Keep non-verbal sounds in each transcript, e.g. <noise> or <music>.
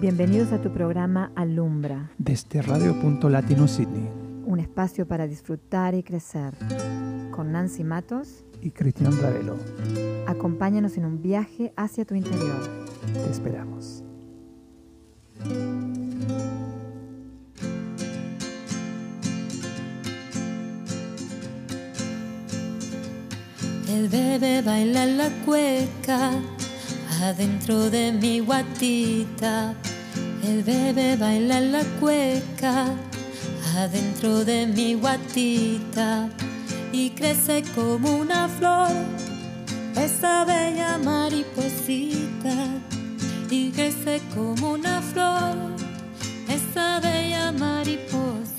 Bienvenidos a tu programa Alumbra. Desde Radio Punto Latino Sydney. Un espacio para disfrutar y crecer. Con Nancy Matos y Cristian Ravelo. Acompáñanos en un viaje hacia tu interior. Te esperamos. El bebé baila la cueca adentro de mi guatita. El bebé baila la cueca adentro de mi guatita y crece como una flor, esa bella mariposita y crece como una flor, esa bella mariposa.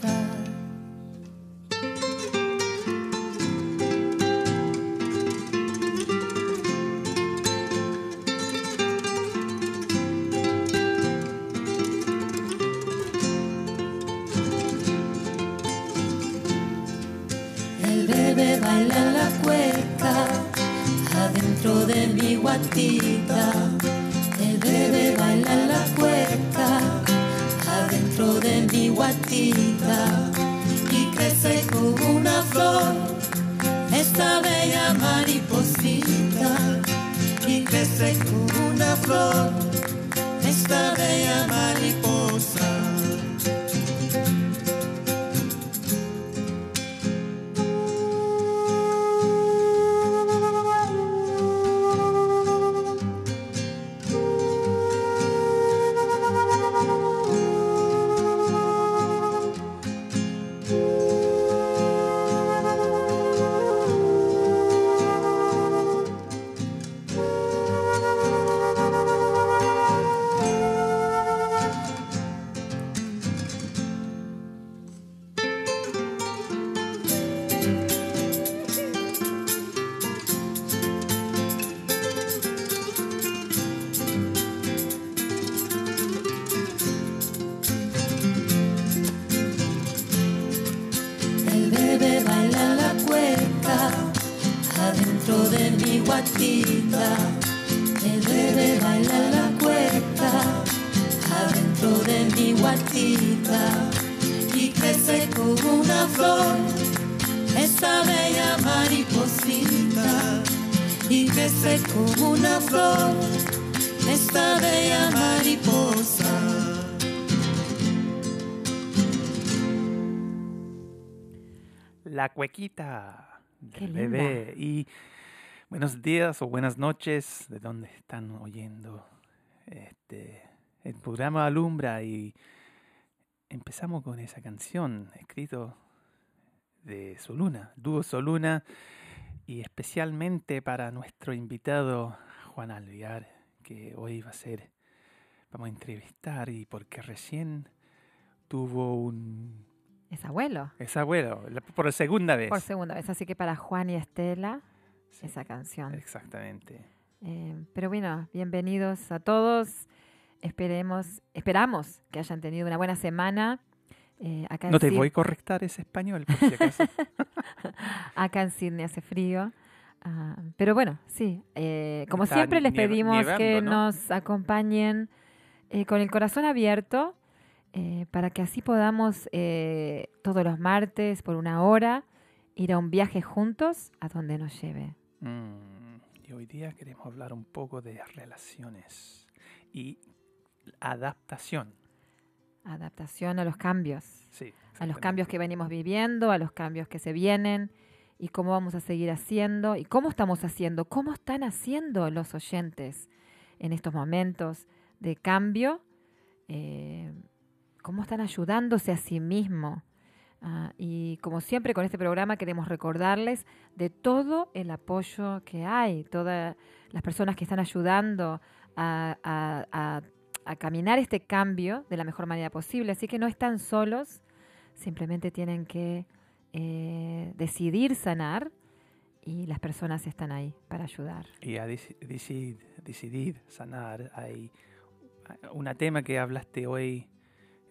Cuequita Qué del linda. bebé. Y buenos días o buenas noches, de donde están oyendo este el programa Alumbra y empezamos con esa canción escrito de Soluna, dúo Soluna y especialmente para nuestro invitado Juan Alviar, que hoy va a ser vamos a entrevistar y porque recién tuvo un Es abuelo. es abuelo, por segunda vez. Por segunda vez. Así que para Juan y Estela, Sí, esa canción. Exactamente. Eh, pero bueno, bienvenidos a todos. Esperemos, esperamos que hayan tenido una buena semana. Eh, acá, No te voy a correctar ese español, por si acaso. <laughs> acá en Sydney hace frío. Ah, pero bueno, sí. eh, como Está siempre les pedimos que nos acompañen eh, con el corazón abierto eh, para que así podamos eh, todos los martes por una hora ir a un viaje juntos a donde nos lleve. Mm, y hoy día queremos hablar un poco de relaciones y adaptación. Adaptación a los cambios. Sí, a los cambios que venimos viviendo, a los cambios que se vienen y cómo vamos a seguir haciendo y cómo estamos haciendo, cómo están haciendo los oyentes en estos momentos de cambio, eh, cómo están ayudándose a sí mismos. Ah, y como siempre con este programa queremos recordarles de todo el apoyo que hay, todas las personas que están ayudando a, caminar este cambio de la mejor manera posible. Así que no están solos, simplemente tienen que eh, decidir sanar y las personas están ahí para ayudar. Y a deci- decid- decidir sanar, hay un tema que hablaste hoy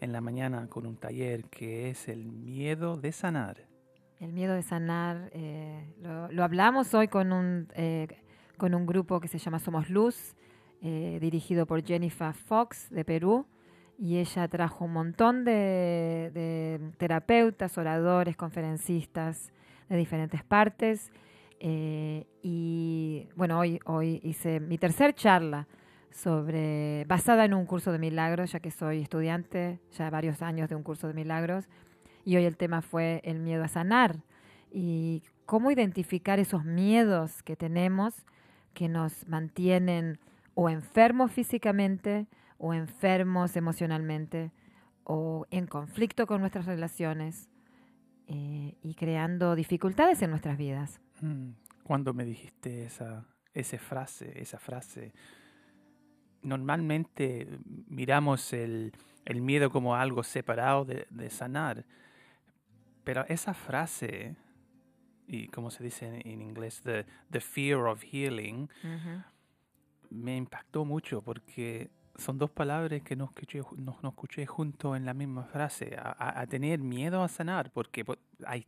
en la mañana con un taller que es el miedo de sanar. El miedo de sanar, eh, lo, hablamos hoy con un, eh, con un grupo que se llama Somos Luz, eh, dirigido por Jennifer Fox de Perú. y ella trajo un montón de, de terapeutas, oradores, conferencistas de diferentes partes. y bueno, hoy, hoy hice mi tercer charla sobre, basada en un curso de milagros, ya que soy estudiante ya varios años de un curso de milagros. Y hoy el tema fue el miedo a sanar y cómo identificar esos miedos que tenemos que nos mantienen o enfermos físicamente o enfermos emocionalmente o en conflicto con nuestras relaciones eh, y creando dificultades en nuestras vidas. Mm, Cuando me dijiste esa, esa frase, esa frase, normalmente miramos el, el miedo como algo separado de, de sanar, pero esa frase, y como se dice en, en inglés, the, the fear of healing, me impactó mucho porque son dos palabras que no escuché, no, no escuché junto en la misma frase, a, a- a tener miedo a sanar, porque po- hay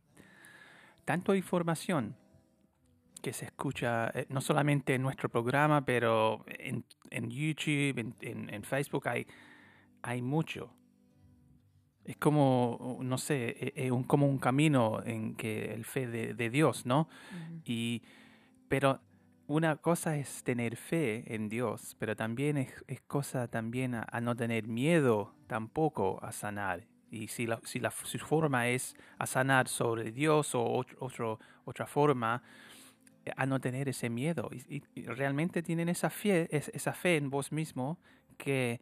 tanta información que se escucha eh, no solamente en nuestro programa, pero en, en YouTube, en, en- en Facebook hay, hay mucho. Es como, no sé, e- e un, como un camino en que el fe de, de Dios, ¿no? Y, pero una cosa es tener fe en Dios, pero también es, es cosa también a, a no tener miedo tampoco a sanar. Y si la, si la su forma es a sanar sobre Dios o ot- otro, otra forma, a no tener ese miedo. Y, realmente tienen esa fe, es- esa fe en vos mismo que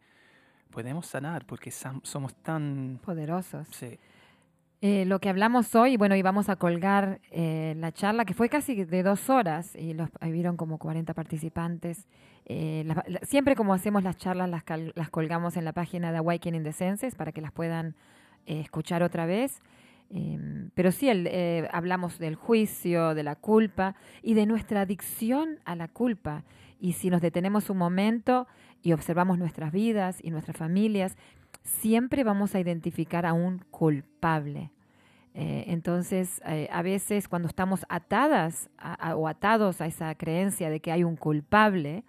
podemos sanar porque somos tan... Poderosos. sí, Eh, lo que hablamos hoy, bueno, y vamos a colgar eh, la charla, que fue casi de dos horas, y los ahí vieron como 40 participantes. Eh, la- la- siempre como hacemos las charlas, las, cal- las colgamos en la página de Awakening the Senses para que las puedan eh, escuchar otra vez. Em, pero sí, eh, hablamos del juicio, de la culpa y de nuestra adicción a la culpa. Y si nos detenemos un momento y observamos nuestras vidas y nuestras familias, siempre vamos a identificar a un culpable. Eh, entonces, eh, a veces cuando estamos atadas o atados a esa creencia de que hay un culpable,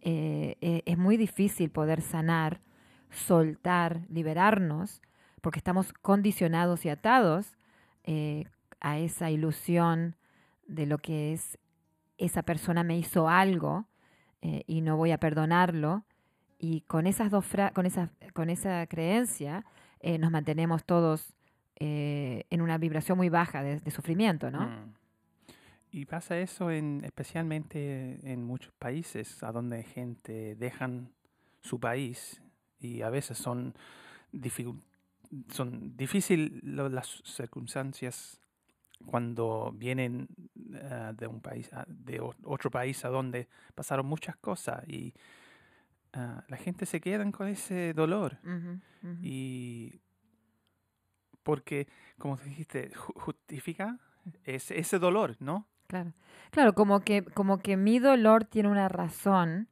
es muy difícil poder sanar, soltar, liberarnos, porque estamos condicionados y atados eh, a esa ilusión de lo que es esa persona me hizo algo eh, y no voy a perdonarlo. Y con esas dos fra- con esa, con esa creencia eh, nos mantenemos todos en una vibración muy baja de, sufrimiento, ¿no? Mm. Y pasa eso en, especialmente en muchos países a donde gente dejan su país y a veces son, dificu- son difíciles las circunstancias cuando vienen ah, de un país a- de otro país a donde pasaron muchas cosas y ah, la gente se quedan con ese dolor. Y porque como dijiste ju- justifica ese, ese dolor no Claro, claro, como que, como que mi dolor tiene una razón.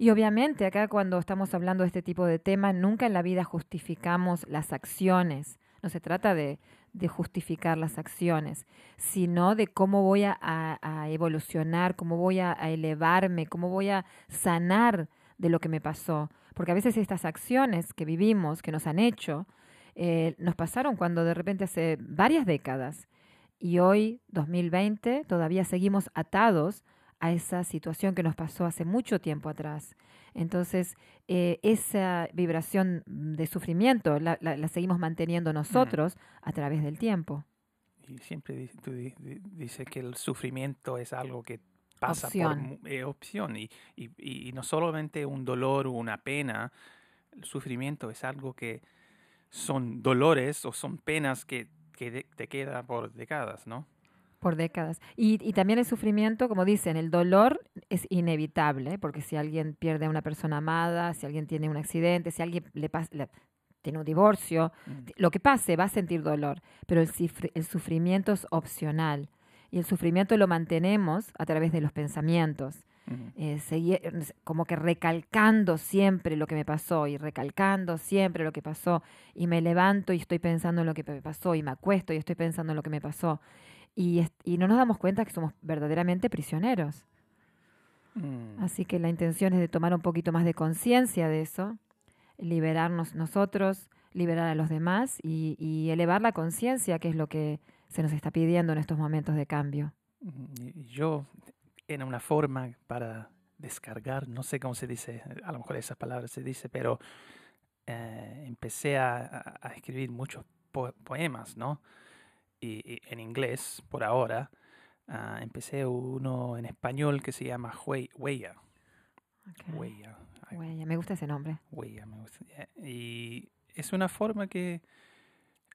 Y obviamente acá cuando estamos hablando de este tipo de temas, nunca en la vida justificamos las acciones. No se trata de, de justificar las acciones, sino de cómo voy a, a- evolucionar, cómo voy a, a elevarme, cómo voy a sanar de lo que me pasó. Porque a veces estas acciones que vivimos, que nos han hecho, eh, nos pasaron cuando de repente hace varias décadas y hoy, 2020, todavía seguimos atados a esa situación que nos pasó hace mucho tiempo atrás. Entonces, eh, esa vibración de sufrimiento la, la- la seguimos manteniendo nosotros a través del tiempo. y siempre tú di- di- dices que el sufrimiento es algo que pasa Opción. por mu- eh, opción y, y, y no solamente un dolor o una pena el sufrimiento es algo que son dolores o son penas que, que te quedan por décadas no Por décadas. Y, y también el sufrimiento, como dicen, el dolor es inevitable, porque si alguien pierde a una persona amada, si alguien tiene un accidente, si alguien le pasa, le- tiene un divorcio, Mm. lo que pase va a sentir dolor, pero el, el sufrimiento es opcional. Y el sufrimiento lo mantenemos a través de los pensamientos, eh, como que recalcando siempre lo que me pasó y recalcando siempre lo que pasó. Y me levanto y estoy pensando en lo que me pasó y me acuesto y estoy pensando en lo que me pasó. Y, y no nos damos cuenta que somos verdaderamente prisioneros. Mm. Así que la intención es de tomar un poquito más de conciencia de eso, liberarnos nosotros, liberar a los demás y, y elevar la conciencia, que es lo que se nos está pidiendo en estos momentos de cambio. Mm, Yo, en una forma para descargar, no sé cómo se dice, a lo mejor esas palabras se dice, pero eh, empecé a, a- a escribir muchos po- poemas, ¿no? Y, en inglés, por ahora, ah, empecé uno en español que se llama Hue- Huella. Ok. Huella. Huella, me gusta ese nombre. Huella, me gusta. Y es una forma que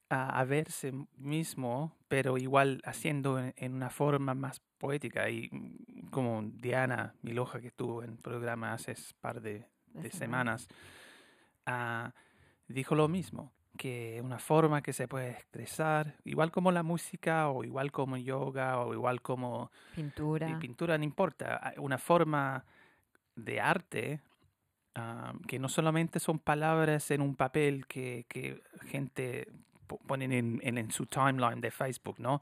a, a verse mismo, pero igual haciendo en, en una forma más poética. Y mm, como Diana Miloja, que estuvo en el programa hace par de, de de semana. semanas, ah, dijo lo mismo, que una forma que se puede expresar, igual como la música, o igual como yoga, o igual como Pintura. y pintura no importa, hay una forma de arte ah, que no solamente son palabras en un papel que, que gente po- ponen en, en, en su timeline de Facebook, ¿no?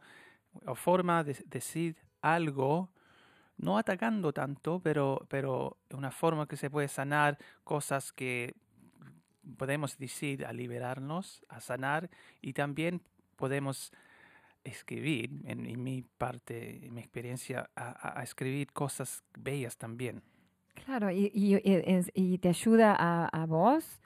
O forma de decir algo, no atacando tanto, pero, pero una forma que se puede sanar cosas que podemos decir a liberarnos, a sanar, y también podemos escribir, en, en mi parte, en mi experiencia, a, a- escribir cosas bellas también. Claro, y, y- y y te ayuda a, a vos.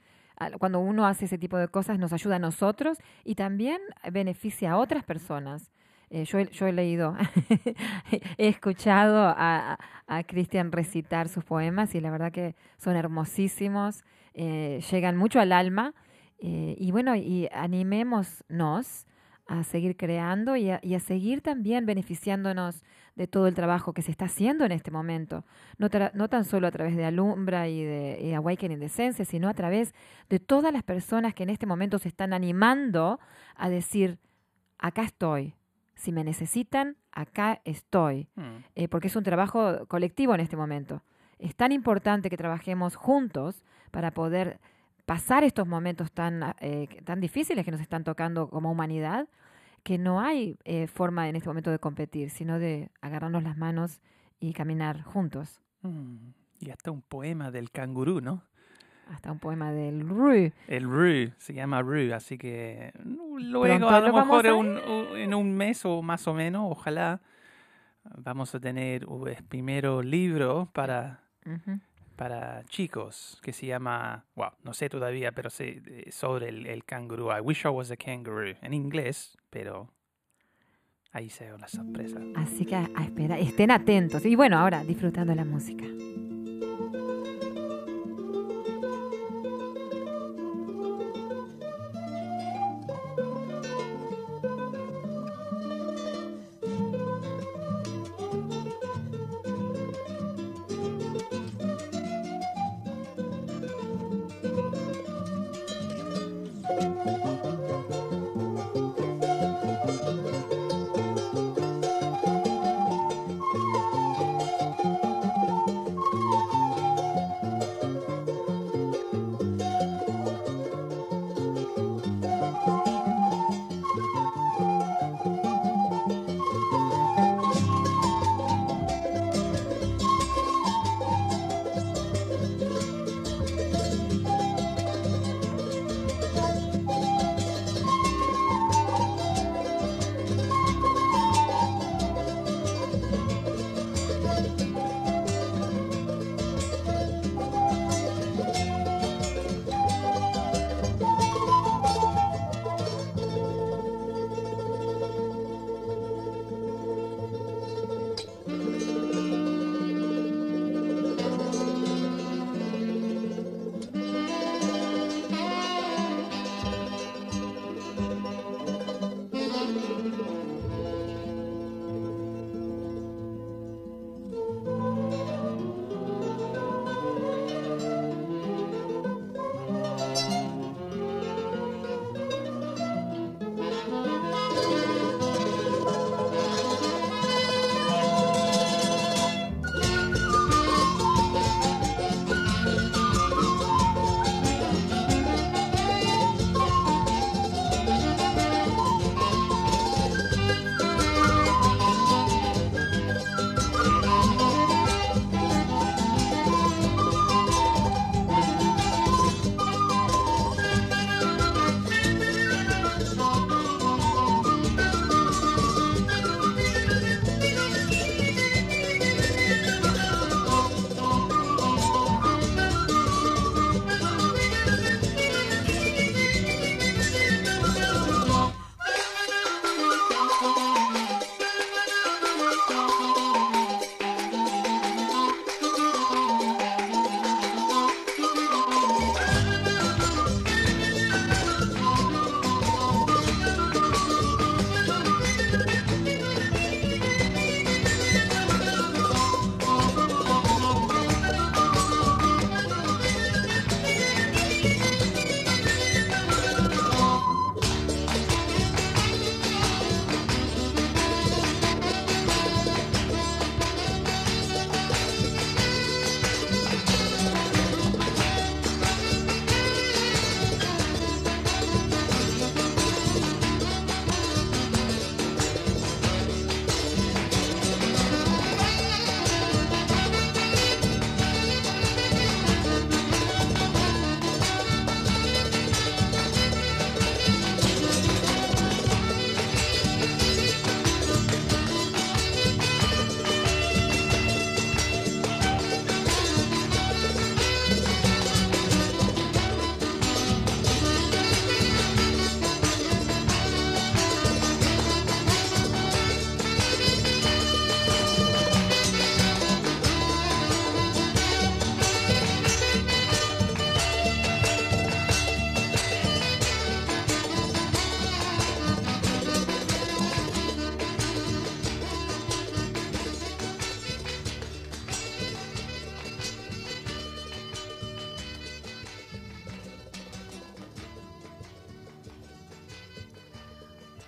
Cuando uno hace ese tipo de cosas, nos ayuda a nosotros y también beneficia a otras personas. Eh, yo, yo he leído, <laughs> he escuchado a- a Cristian recitar sus poemas y la verdad que son hermosísimos, eh, llegan mucho al alma. eh, y bueno, y animémonos a seguir creando y a, y a seguir también beneficiándonos de todo el trabajo que se está haciendo en este momento no, tra- no tan solo a través de Alumbra y de y Awakening de Esencia, sino a través de todas las personas que en este momento se están animando a decir, acá estoy, si me necesitan, acá estoy, Mm, Eh, porque es un trabajo colectivo en este momento. Es tan importante que trabajemos juntos para poder pasar estos momentos tan, eh, tan difíciles que nos están tocando como humanidad, que no hay eh, forma en este momento de competir, sino de agarrarnos las manos y caminar juntos. mm. Y hasta un poema del cangurú, ¿no? Hasta un poema del Rui. El Ru, se llama Ru, así que mm, luego a lo mejor a un- un- en un mes o más o menos, ojalá, vamos a tener un primero libro para. Para chicos que se llama, no sé todavía, pero sé eh, sobre el, el canguro. I wish I was a kangaroo, en inglés, pero ahí se ve la sorpresa. Así que a, a esperar, estén atentos. Y bueno, ahora disfrutando la música.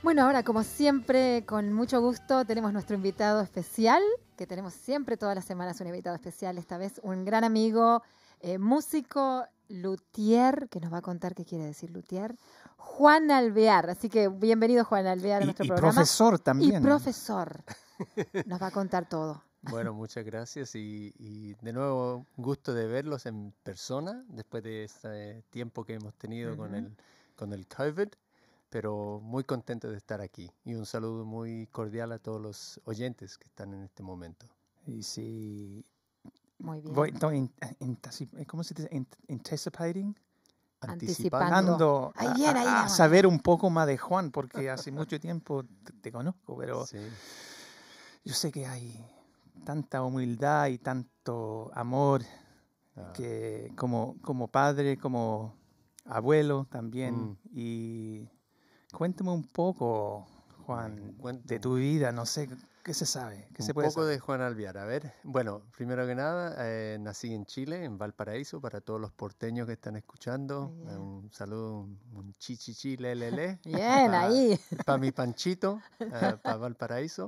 Bueno, ahora como siempre, con mucho gusto, tenemos nuestro invitado especial, que tenemos siempre todas las semanas un invitado especial, esta vez un gran amigo, eh, músico, luthier, que nos va a contar qué quiere decir luthier, Juan Alvear. Así que bienvenido Juan Alvear a Y, nuestro y programa. profesor también. Y profesor. Nos va a contar todo. Bueno, muchas gracias y, y de nuevo un gusto de verlos en persona después de este tiempo que hemos tenido con, el, con el COVID, pero muy contento de estar aquí y un saludo muy cordial a todos los oyentes que están en este momento. Y sí, Muy bien. voy, in- anteci- ¿cómo se dice? Ant- anticipating. Anticipando. Ando Ahí a- ahí a, saber un poco más de Juan, porque hace mucho tiempo te, te conozco, pero Sí, yo sé que hay tanta humildad y tanto amor ah, que como, como padre, como abuelo también. Mm. Y cuéntame un poco, Juan, de tu vida, no sé, ¿qué se sabe? ¿Qué se un puede poco saber? de Juan Alviar. A ver, bueno, primero que nada, eh, nací en Chile, en Valparaíso, para todos los porteños que están escuchando. Eh, bien. un saludo, un, chichichi, lelele. <laughs> Bien, ahí. para mi <laughs> panchito, para Valparaíso.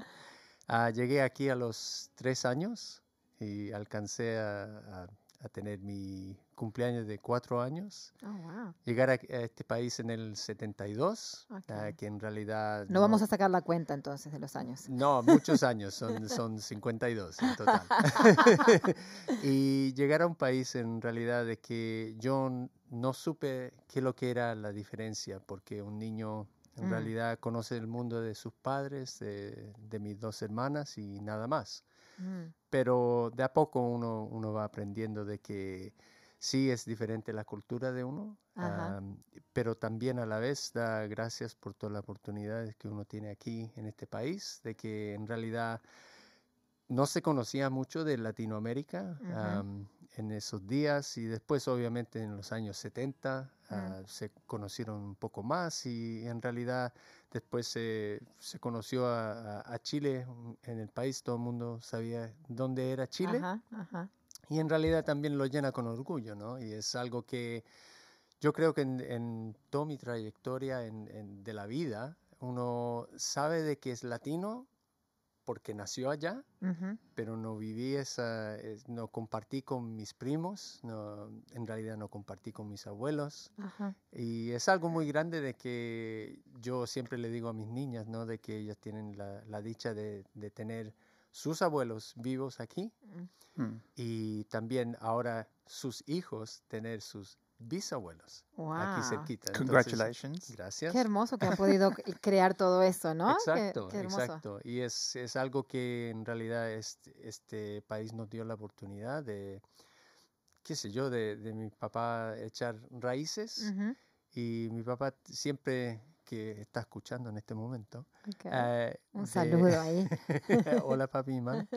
Ah, llegué aquí a los tres años y alcancé a, a- a tener mi cumpleaños de cuatro años. Oh, wow. Llegar a, a este país en el 72, Ok. ah, que en realidad... No vamos a sacar la cuenta entonces de los años. No, muchos <laughs> años, son, son 52 en total. <laughs> <laughs> y llegar a un país en realidad de que yo no supe qué lo que era la diferencia, porque un niño en Mm. realidad conoce el mundo de sus padres, de, de mis dos hermanas y nada más. Mm, Pero de a poco uno, uno va aprendiendo de que sí es diferente la cultura de uno, am, pero también a la vez da gracias por todas las oportunidades que uno tiene aquí en este país, de que en realidad no se conocía mucho de Latinoamérica. En esos días y después obviamente en los años 70 ah, se conocieron un poco más y en realidad después se, se conoció a, a- Chile en el país, todo el mundo sabía dónde era Chile Ajá, ajá. y en realidad también lo llena con orgullo, ¿no? Y es algo que yo creo que en, en toda mi trayectoria en- en- de la vida, uno sabe de que es latino porque nació allá, pero no viví esa, es- no compartí con mis primos, no, en realidad no compartí con mis abuelos. Y es algo muy grande de que yo siempre le digo a mis niñas, ¿no? De que ellas tienen la, la dicha de, de tener sus abuelos vivos aquí Mm. Mm. y también ahora sus hijos tener sus bisabuelos aquí Wow. cerquita. Entonces, Congratulations. gracias. Qué hermoso que han podido <laughs> crear todo eso, ¿no? Qué- Exacto, qué, hermoso. exacto. Y es, es algo que en realidad este, este país nos dio la oportunidad de, qué sé yo, de, de mi papá echar raíces. Ujú, Y mi papá siempre que está escuchando en este momento. ok. eh, Un de- saludo ahí. <laughs> Hola papi y mami.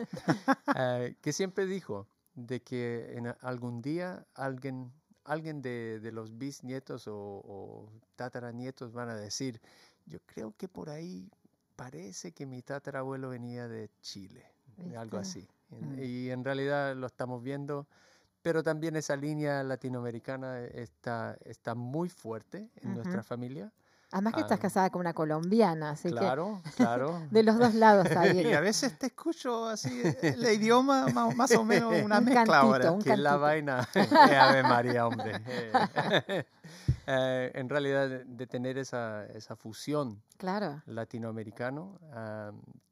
Eh, <laughs> que siempre dijo de que en algún día alguien, alguien de, de los bisnietos o, o tataranietos van a decir, yo creo que por ahí parece que mi tatarabuelo venía de Chile, algo ¿Viste? así. Mm. Y en realidad lo estamos viendo, pero también esa línea latinoamericana está, está muy fuerte en nuestra familia. Además que estás ah, casada con una colombiana, así Claro, claro. que <laughs> de los dos lados ahí. <laughs> Y a veces te escucho así, el idioma más, más o menos <laughs> una Un mezcla cantito, ahora. un que es la vaina Eh, Ave María, hombre. Eh, en realidad, de, tener esa, esa fusión Claro. latinoamericano,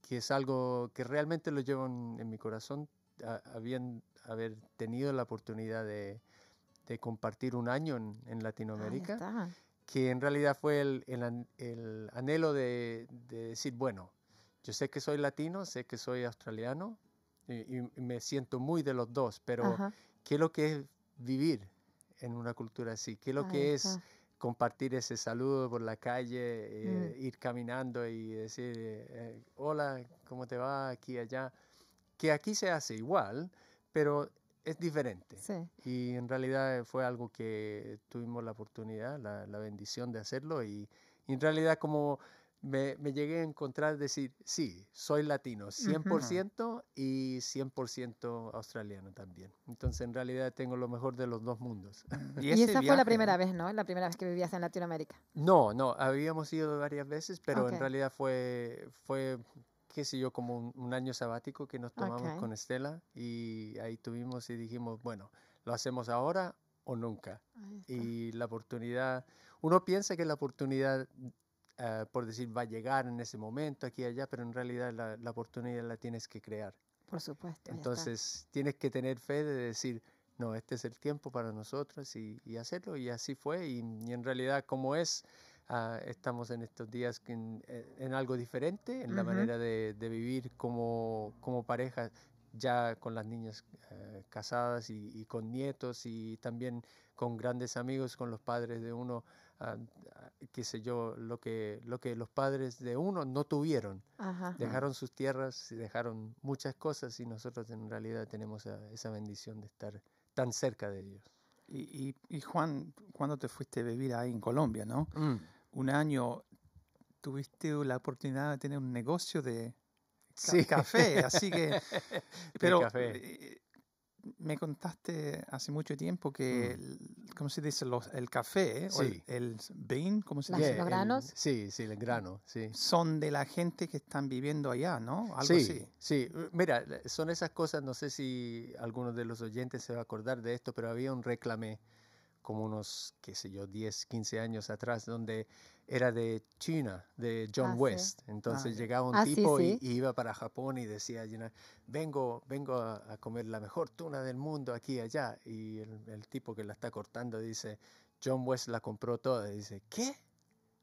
que es algo que realmente lo llevo en, en mi corazón, ah, habían, haber tenido la oportunidad de, de compartir un año en, en Ahí Latinoamérica, está. Que en realidad fue el, el an- el anhelo de, de decir, bueno, yo sé que soy latino, sé que soy australiano, y, y me siento muy de los dos, pero Ajá, qué es lo que es vivir en una cultura así, qué es lo ahí que es compartir ese saludo por la calle, eh, Mm. ir caminando y decir, eh, eh, hola, ¿cómo te va aquí, allá? Que aquí se hace igual, pero es diferente. Sí. Y en realidad fue algo que tuvimos la oportunidad, la, la bendición de hacerlo y, y en realidad como me, me llegué a encontrar decir, sí, soy latino, 100% y 100% australiano también. Entonces, en realidad tengo lo mejor de los dos mundos. <laughs> Y, esa fue la primera vez, ¿no? La primera vez que vivías en Latinoamérica. No, no, habíamos ido varias veces, pero en realidad fue, fue qué sé yo, como un, año sabático que nos tomamos con Estela y ahí tuvimos y dijimos, bueno, ¿lo hacemos ahora o nunca? Y la oportunidad, uno piensa que la oportunidad, eh, por decir, va a llegar en ese momento, aquí y allá, pero en realidad la, oportunidad la tienes que crear. Por supuesto. Entonces tienes que tener fe de decir, no, este es el tiempo para nosotros y, hacerlo. Y así fue. Y, y, en realidad, como es, Ah, estamos en estos días eh, en, algo diferente, en la manera de, vivir como, como, pareja, ya con las niñas eh, casadas y, con nietos y también con grandes amigos, con los padres de uno, uh, qué sé yo, lo que, lo que los padres de uno no tuvieron. Dejaron sus tierras y dejaron muchas cosas y nosotros en realidad tenemos esa bendición de estar tan cerca de ellos. Y, y, Juan, cuando te fuiste a vivir ahí en Colombia, ¿no? Mm. Un año tuviste la oportunidad de tener un negocio de café, así que... <laughs> pero eh, me contaste hace mucho tiempo que, mm. ¿cómo se dice? el café, el, el, bean, ¿cómo se dice? ¿Los granos? sí, sí, el grano, sí. Son de la gente que están viviendo allá, ¿no? Algo sí, así. sí. Mira, son esas cosas, no sé si alguno de los oyentes se va a acordar de esto, pero había un reclame como unos, qué sé yo, 10, 15 años atrás, donde era de China, de John ah, West. Entonces ah, llegaba un ah, tipo Y, iba para Japón y decía, vengo, vengo a, comer la mejor tuna del mundo aquí y allá. Y el, tipo que la está cortando dice, John West la compró toda. Y dice, ¿qué?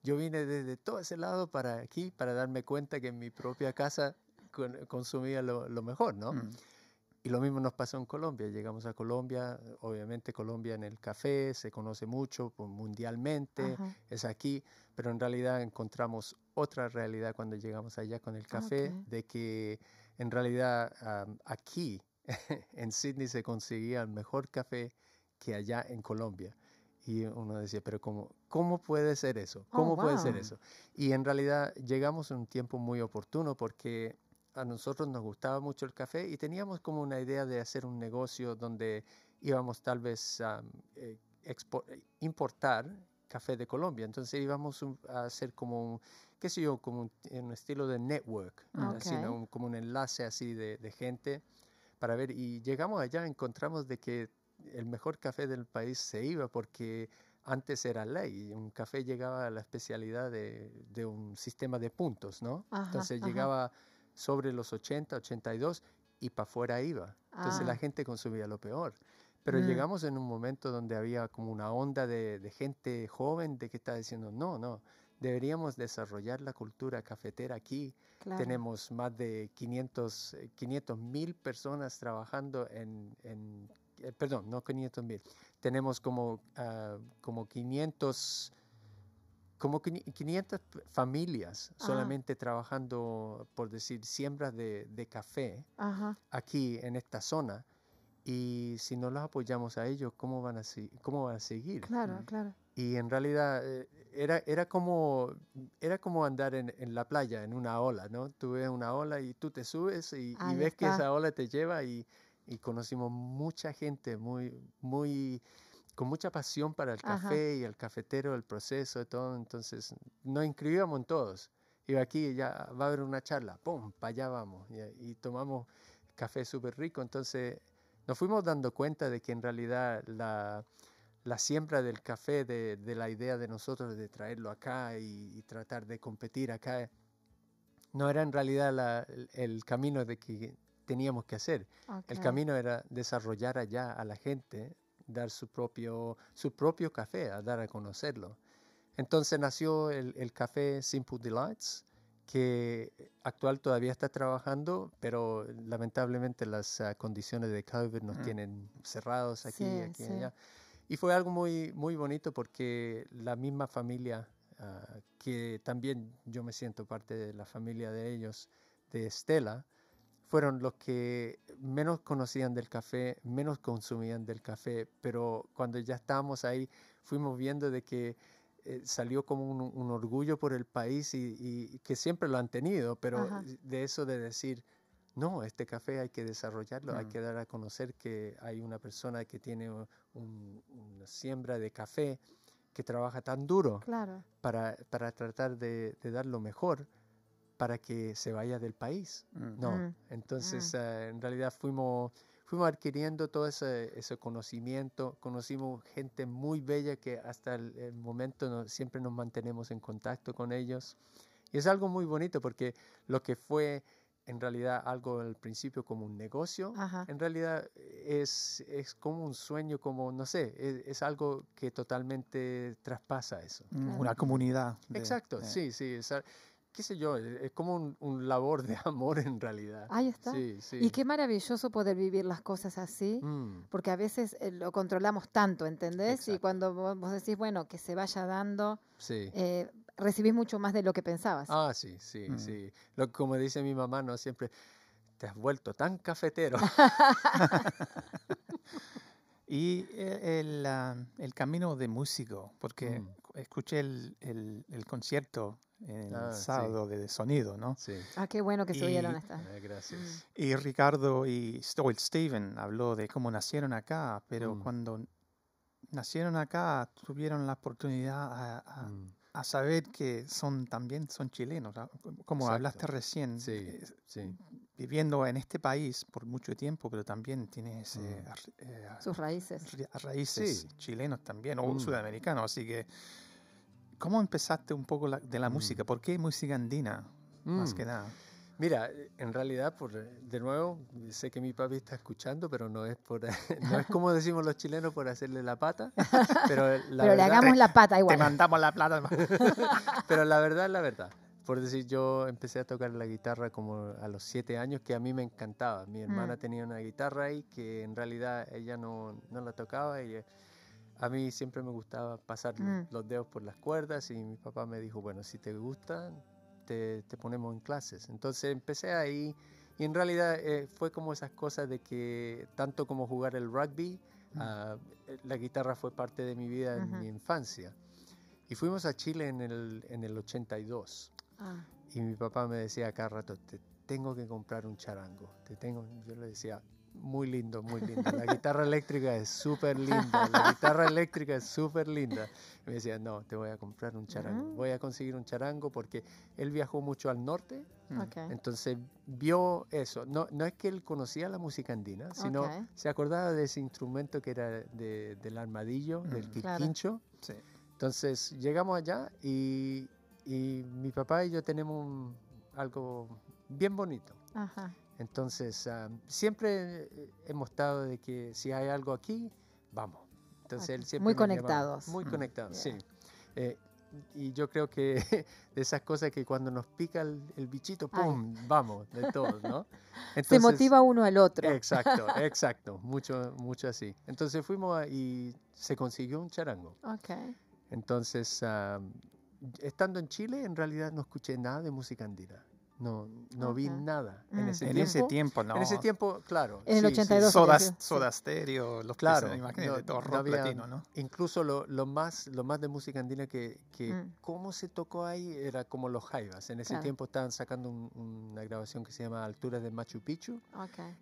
Yo vine desde todo ese lado para aquí para darme cuenta que en mi propia casa consumía lo, mejor, ¿no? Mm. Y lo mismo nos pasó en Colombia. Llegamos a Colombia, obviamente Colombia en el café se conoce mucho mundialmente, es aquí, pero en realidad encontramos otra realidad cuando llegamos allá con el café, de que en realidad aquí <laughs> en Sydney se conseguía el mejor café que allá en Colombia. Y uno decía, pero ¿cómo, cómo puede ser eso? Oh, ¿Cómo puede ser eso? Y en realidad llegamos en un tiempo muy oportuno porque a nosotros nos gustaba mucho el café y teníamos como una idea de hacer un negocio donde íbamos tal vez a eh, importar café de Colombia. Entonces íbamos a hacer como un, qué sé yo, como un, un estilo de network, como un enlace así de, de, gente para ver. Y llegamos allá, encontramos de que el mejor café del país se iba porque antes era ley. Un café llegaba a la especialidad de, de un sistema de puntos, ¿no? Entonces llegaba sobre los 80, 82 y para afuera iba. Entonces la ah. gente consumía lo peor. Pero mm. llegamos en un momento donde había como una onda de, gente joven de que está diciendo, no, no, deberíamos desarrollar la cultura cafetera aquí. Tenemos más de 500 mil personas trabajando en, eh, perdón, no 500 mil, tenemos como, uh, como 500 como 500 familias ah. solamente trabajando, por decir, siembras de, café aquí en esta zona. Y si no los apoyamos a ellos, ¿cómo van a, cómo van a seguir? Claro, claro. Y en realidad eh, era, era, como, era como andar en, la playa, en una ola, ¿no? Tú ves una ola y tú te subes y, ves que esa ola te lleva y, y conocimos mucha gente muy, muy con mucha pasión para el café y el cafetero, el proceso, todo. Entonces nos inscribíamos en todos. Y aquí ya va a haber una charla, ¡pum! Para allá vamos. Y, tomamos café súper rico. Entonces nos fuimos dando cuenta de que en realidad la, la siembra del café, de, de, la idea de nosotros de traerlo acá y, tratar de competir acá, no era en realidad el, camino de que teníamos que hacer. El camino era desarrollar allá a la gente dar su propio, su propio café, a dar a conocerlo. Entonces nació el, café Simple Delights, que actual todavía está trabajando, pero lamentablemente las ah, condiciones de COVID nos tienen cerrados aquí, aquí y allá. Y fue algo muy, muy bonito porque la misma familia, ah, que también yo me siento parte de la familia de ellos, de Estela, fueron los que menos conocían del café, menos consumían del café, pero cuando ya estábamos ahí fuimos viendo de que eh, salió como un, un orgullo por el país y, y que siempre lo han tenido, pero Ajá. de eso de decir, no, este café hay que desarrollarlo, hay que dar a conocer que hay una persona que tiene un- una siembra de café que trabaja tan duro Claro. para, para tratar de, de dar lo mejor para que se vaya del país. Mm. No, Mm, entonces eh, en realidad fuimos, fuimos adquiriendo todo ese, ese conocimiento, conocimos gente muy bella que hasta el, el momento no- siempre nos mantenemos en contacto con ellos. Y es algo muy bonito porque lo que fue en realidad algo al principio como un negocio, Ajá. en realidad es, es como un sueño, como, no sé, es, es algo que totalmente traspasa eso. Mm. Una comunidad. de- Exacto, eh, sí, sí, es, qué sé yo, e- es como un, un labor de <laughs> amor en realidad. Ahí está. Sí, sí. Y qué maravilloso poder vivir las cosas así. Mm, Porque a veces eh, lo controlamos tanto, ¿entendés? Y cuando vo- vos decís, bueno, que se vaya dando, sí. eh, recibís mucho más de lo que pensabas. Ah, sí, sí, Mm. sí. Lo, como dice mi mamá, no siempre te has vuelto tan cafetero. <laughs> <laughs> Y eh, el, ah, el camino de músico, porque Mm. escuché el, el- el concierto el Ah, sí. sábado de sonido, ¿no? sí, Ah, qué bueno que oyeron estas. eh, gracias. Y Ricardo y St- o el Steven habló de cómo nacieron acá, pero Mm. cuando nacieron acá tuvieron la oportunidad a, a- Mm, a saber que son también son chilenos, ¿no? como Exacto. hablaste recién, Sí, eh, sí. viviendo en este país por mucho tiempo, pero también tiene ese, Mm. eh, Sus raíces. ra- raíces Sí. chilenos también, o Mm. sudamericanos, así que ¿cómo empezaste un poco la- de la Mm. música? ¿Por qué música andina? Más Mm. que nada. Mira, en realidad, por, de nuevo, sé que mi papi está escuchando, pero no es por, <laughs> no es como decimos los chilenos por hacerle la pata, pero la Pero le verdad, hagamos la pata Te igual. mandamos la plata. <laughs> pero la verdad es la verdad. Por decir, yo empecé a tocar la guitarra como a los siete años, que a mí me encantaba. Mi hermana Mm. tenía una guitarra ahí que en realidad ella no, no la tocaba y eh, a mí siempre me gustaba pasar Mm. los dedos por las cuerdas y mi papá me dijo, bueno, si te gusta, te, te ponemos en clases. Entonces empecé ahí y en realidad eh, fue como esas cosas de que tanto como jugar el rugby, Mm. ah, la guitarra fue parte de mi vida en mi infancia. Y fuimos a Chile en el, en el 82. Ah, Y mi papá me decía cada rato, te tengo que comprar un charango. Te tengo, yo le decía, muy lindo, muy lindo. La guitarra eléctrica es súper linda. La guitarra eléctrica es súper linda. Y me decía, no, te voy a comprar un charango. Voy a conseguir un charango porque él viajó mucho al norte. Mm. Entonces vio eso. No, no es que él conocía la música andina, sino se acordaba de ese instrumento que era de- del armadillo, del Mm. Claro. quincho. Sí. Entonces llegamos allá y, y mi papá y yo tenemos un- algo bien bonito. Ajá. Entonces ah, siempre eh, hemos estado de que si hay algo aquí, vamos. Entonces él siempre Muy conectados. Muy Mm. conectados, Yeah. sí. Eh, y yo creo que <laughs> de esas cosas que cuando nos pica el, el bichito, Ay. ¡pum! Vamos, de todos, ¿no? <laughs> Se Entonces, motiva uno al otro. Exacto, <laughs> exacto, mucho, mucho así. Entonces fuimos a- y se consiguió un charango. Ok. Entonces, ah, estando en Chile, en realidad no escuché nada de música andina. No, no vi nada en Mm. ese En tiempo. ese tiempo, ¿no? En ese tiempo, claro. En el sí, sí, 82 Soda, Sí. Soda Stereo, los Claro, imagínate, no- todo no rock había- latino, ¿no? Incluso lo, lo más, lo más de música andina que, que Mm. cómo se tocó ahí era como los jaivas. En ese Claro. tiempo estaban sacando un- una grabación que se llama Alturas de Machu Picchu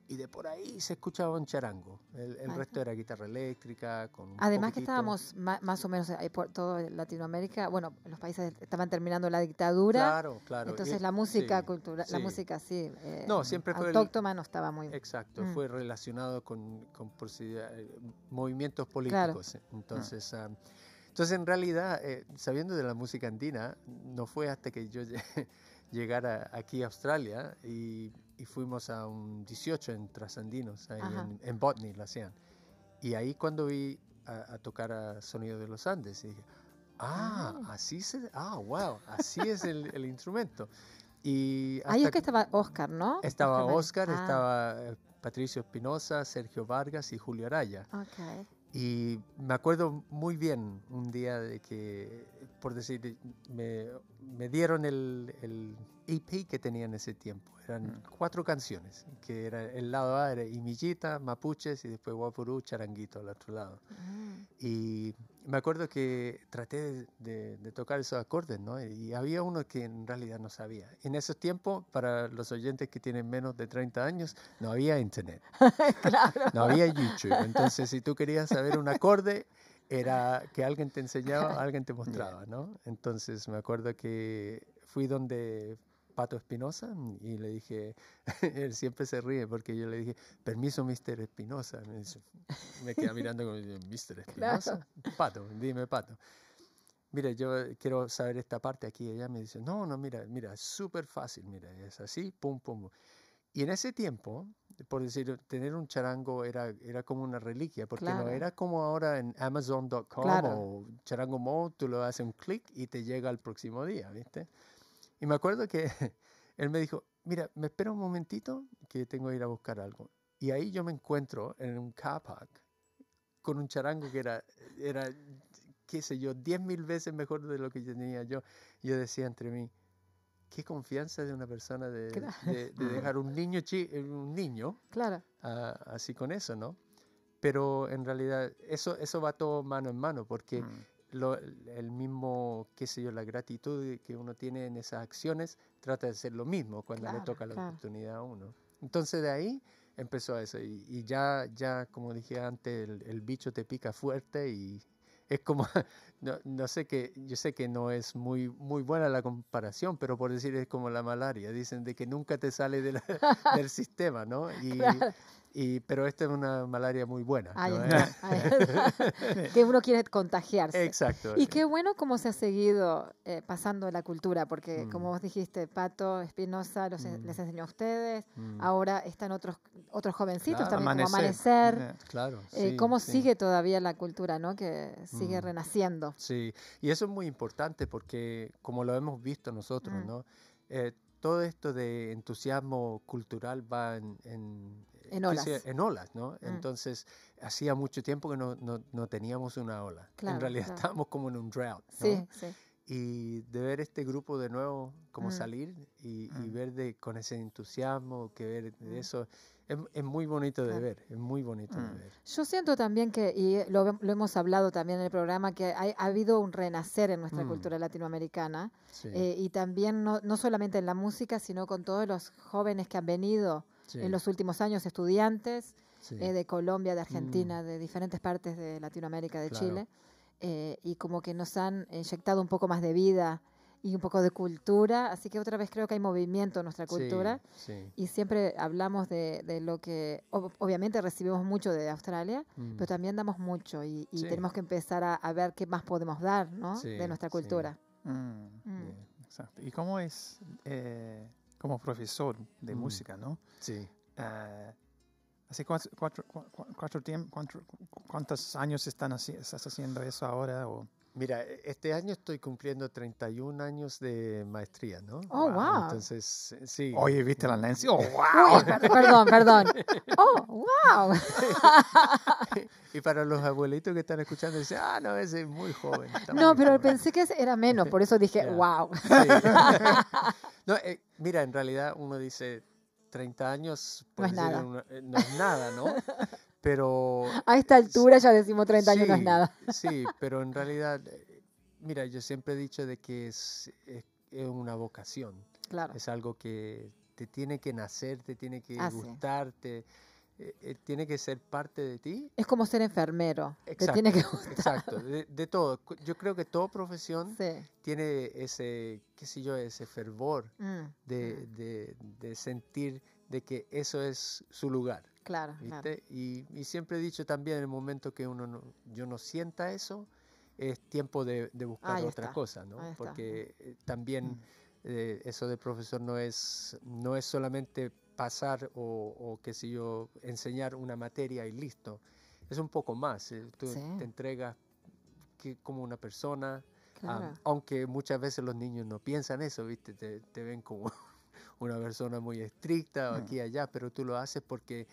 y de por ahí se escuchaba un charango. El, el resto era guitarra eléctrica. Con Además que estábamos ma- más o menos ahí por todo Latinoamérica, bueno, los países estaban terminando la dictadura, Claro, claro. entonces y- la música sí, cultural, la sí. música así, eh, No, siempre fue el- autóctona no estaba muy Exacto, Mm. fue relacionado con, con eh, movimientos políticos. eh, Entonces, ah, entonces, en realidad, eh, sabiendo de la música andina, no fue hasta que yo <laughs> lle- llegara aquí a Australia y, y fuimos a un 18 en Trasandinos, ahí en, en Botany, lo hacían. Y ahí cuando vi a, a tocar a Sonido de los Andes, dije, ah, Ah. así se, ah, wow, así es el, el instrumento. Y Ahí es que estaba Oscar, ¿no? estaba Oscar Oscar. Ah, estaba eh, Patricio Espinosa, Sergio Vargas y Julio Araya. ok. Y me acuerdo muy bien un día de que, por decir, me, me dieron el, el EP que tenía en ese tiempo. Eran Mm. cuatro canciones, que era el lado A era Imillita, Mapuches y después Guapurú, Charanguito al otro lado. Ah, Y me acuerdo que traté de, de- de tocar esos acordes, ¿no? Y había uno que en realidad no sabía. En esos tiempos, para los oyentes que tienen menos de 30 años, no había internet, <laughs> claro. no había YouTube. Entonces, si tú querías saber un acorde, era que alguien te enseñaba, <laughs> alguien te mostraba, ¿no? Entonces, me acuerdo que fui donde Pato Espinosa y le dije, <laughs> él siempre se ríe porque yo le dije, permiso, Mr. Espinosa. Me, me queda mirando como, Mr. <laughs> Espinosa. Pato, dime, Pato. Mira, yo quiero saber esta parte aquí allá. Me dice, no, no, mira, mira, súper fácil, mira, es así, pum, pum. Y en ese tiempo, por decir, tener un charango era, era como una reliquia, porque no Claro. era como ahora en Amazon.com Claro. o Charango Mode, tú lo haces un clic y te llega al próximo día, ¿viste? Y me acuerdo que <laughs> él me dijo, mira, me espera un momentito que tengo que ir a buscar algo. Y ahí yo me encuentro en un car park con un charango que era, era qué sé yo, diez mil veces mejor de lo que tenía yo. Yo decía entre mí, qué confianza de una persona de, Claro. de- de <laughs> dejar un niño, chi- eh, un niño Claro. ah, así con eso, ¿no? Pero en realidad eso, eso va todo mano en mano, porque Mm. Lo- el mismo, qué sé yo, la gratitud que uno tiene en esas acciones, trata de ser lo mismo cuando le Claro, toca la claro. oportunidad a uno. Entonces de ahí empezó eso y, y ya, ya, como dije antes, el, el bicho te pica fuerte y es como, no, no sé que, yo sé que no es muy, muy buena la comparación, pero por decir es como la malaria, dicen de que nunca te sale de la- <laughs> del sistema, ¿no? Y, Claro. y, pero esta es una malaria muy buena. Ahí ¿no? <laughs> que uno quiere contagiarse. Exacto. Y qué bueno cómo se ha seguido eh, pasando la cultura, porque Mm. como vos dijiste, Pato Espinosa Mm. les enseñó a ustedes, Mm, ahora están otros otros jovencitos Claro, también, como Amanecer. Amanecer. Claro. Eh, ¿Cómo sí. sigue todavía la cultura, no? Que sigue Mm. Sí, y eso es muy importante porque como lo hemos visto nosotros, Mm. ¿no? Eh, todo esto de entusiasmo cultural va en, en, En olas. en olas, ¿no? Mm. Entonces, hacía mucho tiempo que no, no, no teníamos una ola. Claro, en realidad claro. estábamos como en un drought, ¿no? Sí, sí. Y de ver este grupo de nuevo, como Mm. salir y, y Mm. ver de, con ese entusiasmo, que ver de Mm. eso, es, es muy bonito de Claro. ver, es muy bonito de Mm. ver. Yo siento también que, y lo, lo hemos hablado también en el programa, que hay- ha habido un renacer en nuestra Mm. cultura latinoamericana. Sí, eh, y también no, no solamente en la música, sino con todos los jóvenes que han venido sí, en los últimos años, estudiantes sí. eh, de Colombia, de Argentina, de diferentes partes de Latinoamérica, de Claro. Chile, eh, y como que nos han inyectado un poco más de vida y un poco de cultura, así que otra vez creo que hay movimiento en nuestra Sí, cultura. sí. Y siempre hablamos de, de lo que, ob- obviamente recibimos mucho de Australia, Mm. pero también damos mucho y, y Sí. tenemos que empezar a, a ver qué más podemos dar ¿no? Sí, de nuestra sí. cultura. Mm, Mm. Yeah. exacto. ¿Y cómo es eh, como profesor de Mm. música, no? Sí. Eh, ¿Hace cuatro, cuatro, cua- cua- cuatro cuatro- cu- cuántos años están haci- estás haciendo eso ahora? O, Mira, e- este año estoy cumpliendo 31 años de maestría, ¿no? Oh, wow. Entonces, eh, sí. Oye, ¿viste la Nancy? ¡Oh, wow! Uy, perdón, perdón. <laughs> Oh, wow. <laughs> y para los abuelitos que están escuchando, dicen, ah, no, ese es muy joven. está No, muy pero joven". pensé que era menos, por eso dije, wow. Sí. <laughs> no, eh, mira, en realidad uno dice 30 años, por No es decir nada. una- eh, no es nada, ¿no? Pero A esta altura ya decimos 30 años no es Sí, nada. Sí, pero en realidad, eh, mira, yo siempre he dicho de que es, es- es una vocación. Claro. Es algo que te tiene que nacer, te tiene que Ah, sí. gustarte, eh, eh, tiene que ser parte de ti. Es como ser enfermero. Te Exacto, tiene que <laughs> gustar. Exacto, de, de todo. Yo creo que toda profesión Sí. tiene ese, qué sé yo, ese fervor Mm, de, de- de sentir de que eso es su lugar. Claro, claro. ¿viste? Y, y siempre he dicho también en el momento que uno no, yo no sienta eso, es tiempo de, de buscar Ahí otra está, cosa, ¿no? Porque eh, también Mm. eh, eso de profesor no es, no es solamente pasar o, o qué sé yo, enseñar una materia y listo. Es un poco más. eh, Tú Sí. te entregas que, como una persona, claro. aunque muchas veces los niños no piensan eso, ¿viste? Te, te ven como <laughs> una persona muy estricta o Mm. aquí y allá, pero tú lo haces porque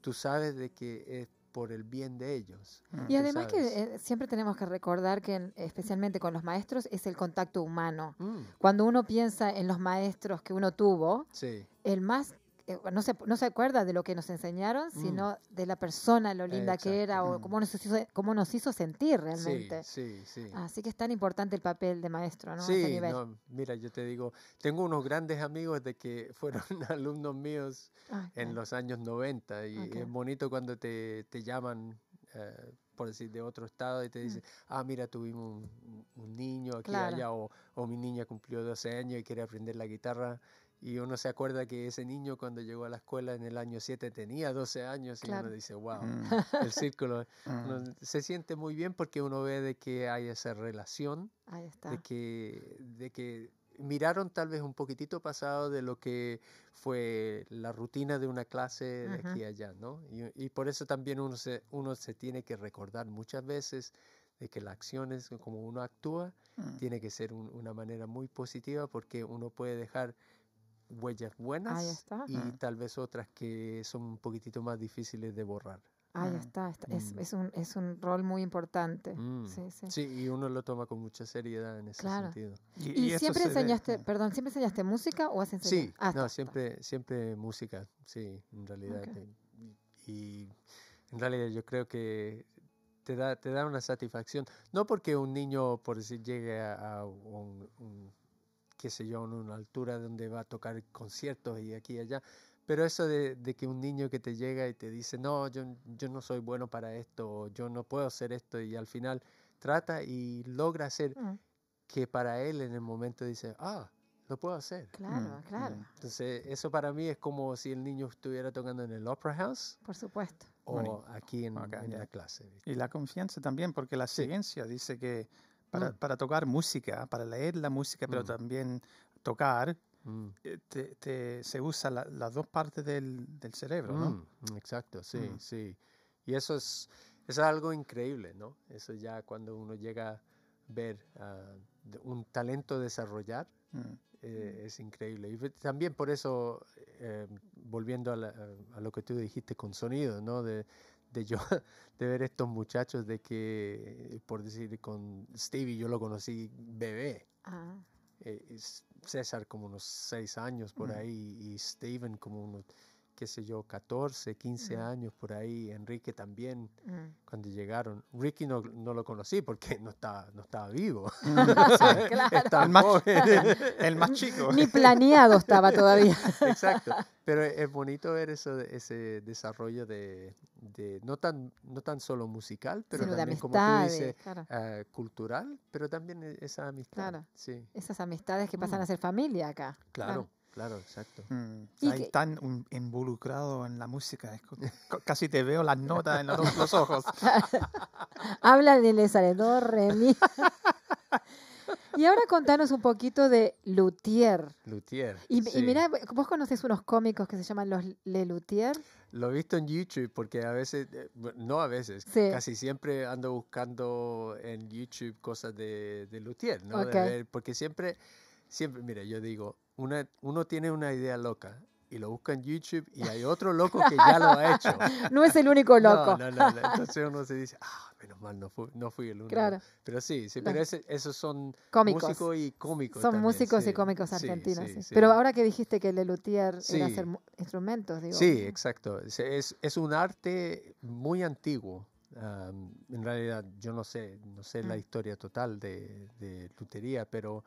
tú sabes de que es por el bien de ellos. Mm. Y además que eh, siempre tenemos que recordar que, en- especialmente con los maestros, es el contacto humano. Mm, Cuando uno piensa en los maestros que uno tuvo, sí, el más no, se, no se acuerda de lo que nos enseñaron, Mm. sino de la persona, lo linda que era o Mm. cómo nos, hizo, cómo nos hizo sentir realmente. sí, sí. Así que es tan importante el papel de maestro, ¿no? A ese Sí, nivel. no, mira, yo te digo, tengo unos grandes amigos de que fueron <laughs> alumnos míos Ay, en los años 90 y Ok. es bonito cuando te, te llaman, eh, por decir, de otro estado y te dicen, ah, mira, tuvimos un, niño aquí Mm. Claro. allá o, o mi niña cumplió 12 años y quiere aprender la guitarra. Y uno se acuerda que ese niño cuando llegó a la escuela en el año 7 tenía 12 años y Claro. uno dice, wow, Mm, <laughs> el círculo mm. uno se siente muy bien porque uno ve de que hay esa relación Ahí está. de que, de que miraron tal vez un poquitito pasado de lo que fue la rutina de una clase de Ujú. aquí a allá, ¿no? Y, y por eso también uno se, uno se tiene que recordar muchas veces de que las acciones, como uno actúa, Mm. tiene que ser un- una manera muy positiva porque uno puede dejar huellas buenas está. y Mm. tal vez otras que son un poquitito más difíciles de borrar. Ahí Mm. está. está. Es, Mm. es un, es un rol muy importante. Mm. Sí, sí. Sí, y uno lo toma con mucha seriedad en ese Claro. sentido. ¿Y, eso siempre se ve- enseñaste, mm. perdón, siempre enseñaste música o has enseñado? Sí, Ah, no, está, está. siempre, siempre música, sí, en realidad. Ok. eh, Y en realidad yo creo que te da, te da una satisfacción. No porque un niño, por decir, llegue a, a un, un, qué sé yo, en una altura donde va a tocar conciertos y aquí y allá, pero eso de, de que un niño que te llega y te dice, no, yo, yo no soy bueno para esto, o yo no puedo hacer esto, y al final trata y logra hacer Mm, que para él en el momento dice, ah, lo puedo hacer. Claro, Mm, claro, mm. Entonces, eso para mí es como si el niño estuviera tocando en el Opera House por supuesto. o Bonito. aquí en, Acá, en la clase. ¿viste? Y la confianza también, porque la Sí. ciencia dice que para, Mm. para tocar música, para leer la música, pero Mm. también tocar, Mm, eh, te- te- se usa la- las dos partes del, del cerebro, ¿no? mm, exacto, sí, Mm. sí. Y eso es, es algo increíble, ¿no? Eso ya cuando uno llega a ver de- un talento desarrollar, Mm. eh, es increíble. Y también por eso, eh, volviendo a, la- a lo que tú dijiste con sonido, ¿no? De, de yo, <laughs> de ver estos muchachos de que, por decir, con Stevie yo lo conocí bebé. Ah, eh, César como unos seis años por Mm. ahí y Steven como unos, qué sé yo, 14, 15 Mm. años por ahí. Enrique también mm. cuando llegaron. Ricky no, no lo conocí porque no estaba, no estaba vivo. <laughs> <laughs> Claro. Estaba El más-. El más chico. Ni planeado estaba todavía. Exacto. Pero es bonito ver eso, ese desarrollo de, de no tan no tan solo musical, pero Sino de también como tú dices claro. ah, cultural, pero también e- esa amistad. Claro. Sí, Esas amistades que pasan Mm. a ser familia acá. claro, claro, exacto. Mm, tan un- involucrado en la música. Casi te veo las notas en los, los ojos. <laughs> Hablan y le sale do, re, mi. Y ahora contanos un poquito de Luthier. Luthier. Y, y sí. mira, vos conocés unos cómicos que se llaman los Le Luthier. Lo he visto en YouTube porque a veces, eh, no a veces, Sí. casi siempre ando buscando en YouTube cosas de, de Luthier, ¿no? De Ok. ver- porque siempre, siempre, mira, yo digo, una, uno tiene una idea loca y lo busca en YouTube y hay otro loco que ya lo ha hecho. <laughs> No es el único <laughs> No, loco. No, no, no, Entonces uno se dice, ah, menos mal, no fui, no fui el único. Claro. Pero sí, sí, pero ese- esos son Cómicos. músicos y cómicos. Son también, músicos sí, y cómicos argentinos. sí, sí. sí. Pero ahora que dijiste que Le Luthier era hacer instrumentos, digo. Sí, exacto. Es, es, un arte muy antiguo. Am, en realidad, yo no sé, no sé la Mm. historia total de, de lutería, pero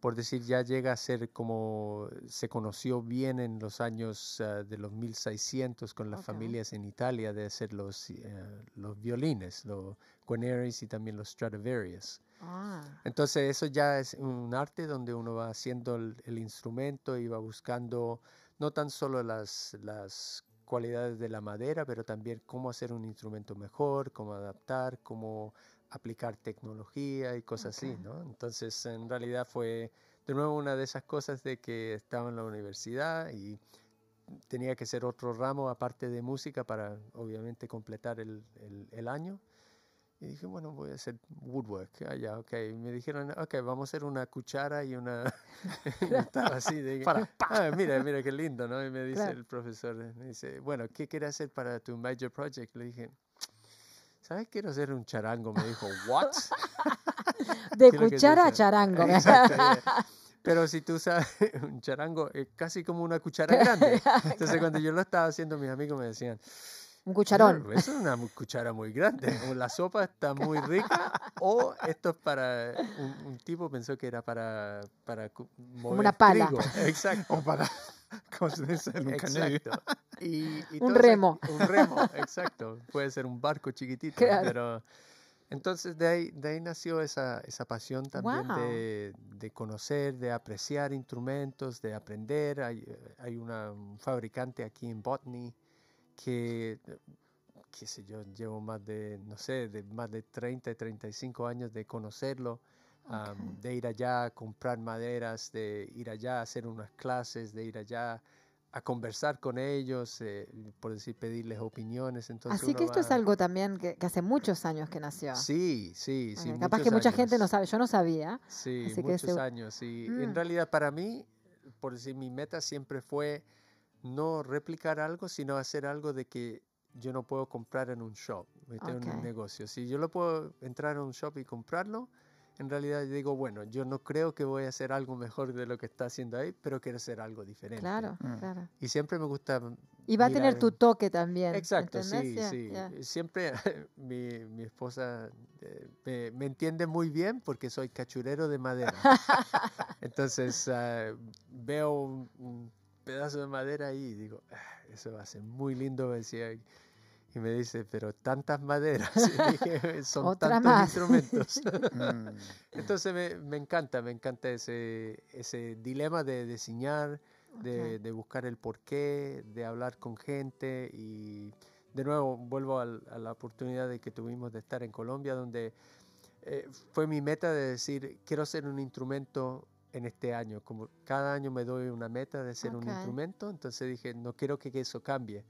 por decir, ya llega a ser como se conoció bien en los años ah, de los 1600 con las Ok. familias en Italia de hacer los, eh, los violines, los Guarneris y también los Stradivarius. Ah, Entonces eso ya es un arte donde uno va haciendo el, el instrumento y va buscando no tan solo las, las cualidades de la madera, pero también cómo hacer un instrumento mejor, cómo adaptar, cómo aplicar tecnología y cosas así, Ok. ¿no? Entonces en realidad fue de nuevo una de esas cosas de que estaba en la universidad y tenía que ser otro ramo aparte de música para obviamente completar el, el- el año. Y dije, bueno, voy a hacer woodwork. Ah, ya, ok. Y me dijeron, ok, vamos a hacer una cuchara y una... <laughs> y estaba <laughs> así de... Para- ah, mira, mira qué lindo, ¿no? Y me dice Claro. el profesor, me dice, bueno, ¿qué quieres hacer para tu major project? Le dije, ¿sabes? Quiero hacer un charango. Me dijo, ¿what? <laughs> de ¿Qué es lo que cuchara a charango. <laughs> Pero si tú sabes, <laughs> un charango es casi como una cuchara grande. Entonces cuando yo lo estaba haciendo, mis amigos me decían, Un cucharón. "Claro, Eso es una cuchara muy grande. <laughs> O la sopa está muy rica o esto es para... Un, un tipo pensó que era para, para mover una pala. trigo. <laughs> Exacto. O para. <laughs> Exacto. Y, y Un remo. Un remo, exacto. Puede ser un barco chiquitito, Claro. pero... Entonces de ahí, de ahí nació esa, esa pasión también Guau. de, de conocer, de apreciar instrumentos, de aprender. Hay, eh, hay una, un fabricante aquí en Botany que, qué sé yo, llevo más de, no sé, de más de 30, 35 años de conocerlo, am, Ok. de ir allá a comprar maderas, de ir allá a hacer unas clases, de ir allá a conversar con ellos, eh, por decir, pedirles opiniones. Entonces Así que esto es va- algo también que, que hace muchos años que nació. Sí, sí, sí. Eh, Capaz que mucha gente no sabe, yo no sabía. Sí, Así que muchos ese- años. Y Mm. en realidad para mí, por decir, mi meta siempre fue no replicar algo, sino hacer algo de que yo no puedo comprar en un shop, meter en Ok. un negocio. Si yo lo puedo entrar a un shop y comprarlo, en realidad digo, bueno, yo no creo que voy a hacer algo mejor de lo que está haciendo ahí, pero quiero hacer algo diferente. Claro, Mm. claro. Y siempre me gusta... Y va a tener tu en- toque también. Exacto, ¿entendés? sí, Ya, sí. Siempre <laughs> mi, mi esposa eh, me, me entiende muy bien porque soy cachurero de madera. <laughs> Entonces ah, veo un, un pedazo de madera ahí y digo, "Ah, eso va a ser muy lindo, me decía. Y me dice, pero tantas maderas. <laughs> Y dije, son tantos más. instrumentos. <laughs> <laughs> Entonces me, me encanta, me encanta ese, ese dilema de diseñar, de, Ok. de buscar el porqué, de hablar con gente y de nuevo vuelvo al- a la oportunidad de que tuvimos de estar en Colombia donde eh, fue mi meta de decir quiero ser un instrumento en este año, como cada año me doy una meta de ser Ok. un instrumento, entonces dije no quiero que eso cambie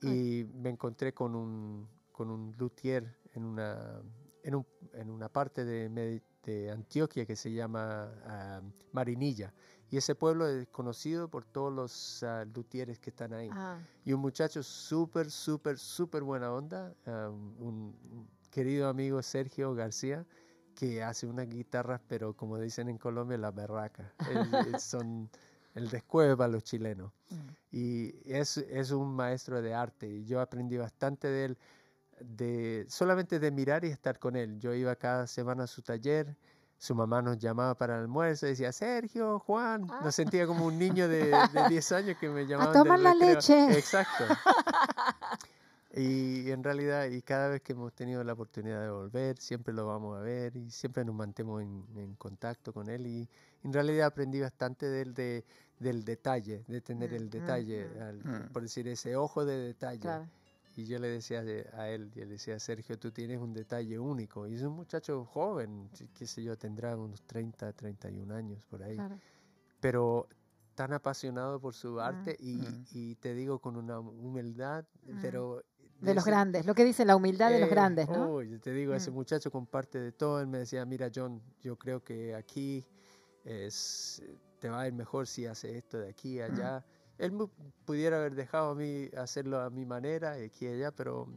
y me encontré con un, con un luthier en una, en, un- en una parte de, de Antioquia que se llama ah, Marinilla. Y ese pueblo es conocido por todos los ah, luthieres que están ahí. Ah, Y un muchacho súper, súper, súper buena onda, ah, un querido amigo Sergio García, que hace unas guitarras, pero como dicen en Colombia, la berraca. <laughs> Él- él son el descueve para los chilenos mm. y es, es un maestro de arte y yo aprendí bastante de él de solamente de mirar y estar con él. Yo iba cada semana a su taller, su mamá nos llamaba para el almuerzo y decía, Sergio, Juan, Ah. nos sentía como un niño de, de <laughs> 10 años que me llamaban del tomar la recreo. leche. Exacto. <laughs> Y en realidad, y cada vez que hemos tenido la oportunidad de volver, siempre lo vamos a ver y siempre nos mantenemos en, en contacto con él. Y en realidad aprendí bastante de él, de, del detalle, de tener Mm, el detalle, mm. al- Mm. por decir ese ojo de detalle. claro. Y yo le decía de- a él, yo le decía, Sergio, tú tienes un detalle único. Y es un muchacho joven, qué sé yo, tendrá unos 30, 31 años por ahí. claro. Pero tan apasionado por su arte y, Mm. y te digo con una humildad, Mm. pero... De los grandes, lo que dice la humildad de los eh, grandes, ¿no? oh, yo te digo, ese Mm. muchacho comparte de todo. Él me decía, mira, John, yo creo que aquí es, te va a ir mejor si hace esto de aquí a allá. Él pudiera haber dejado a mí hacerlo a mi manera, aquí y allá, pero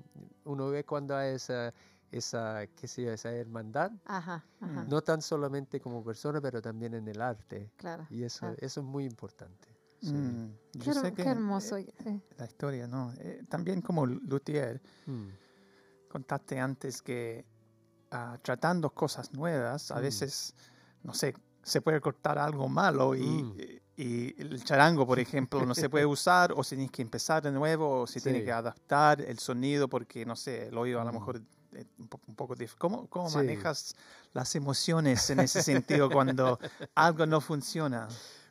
uno ve cuando hay esa, esa, qué sé yo, esa hermandad, Ajá, ajá, Mm. no tan solamente como persona, pero también en el arte. claro. Y eso, claro. eso es muy importante. Sí. Mm. Qué, Yo her- sé qué que, hermoso. eh, sí. la historia, ¿no? Eh, también como luthier, Mm. contaste antes que ah, tratando cosas nuevas, a Mm. veces, no sé, se puede cortar algo malo y, Mm. y el charango, por ejemplo, no se puede <laughs> usar o si tienes que empezar de nuevo o si tienes Sí. que adaptar el sonido porque, no sé, el oído a lo mejor es un, po- un poco difícil. ¿Cómo, cómo Sí. manejas las emociones en ese sentido cuando <laughs> algo no funciona?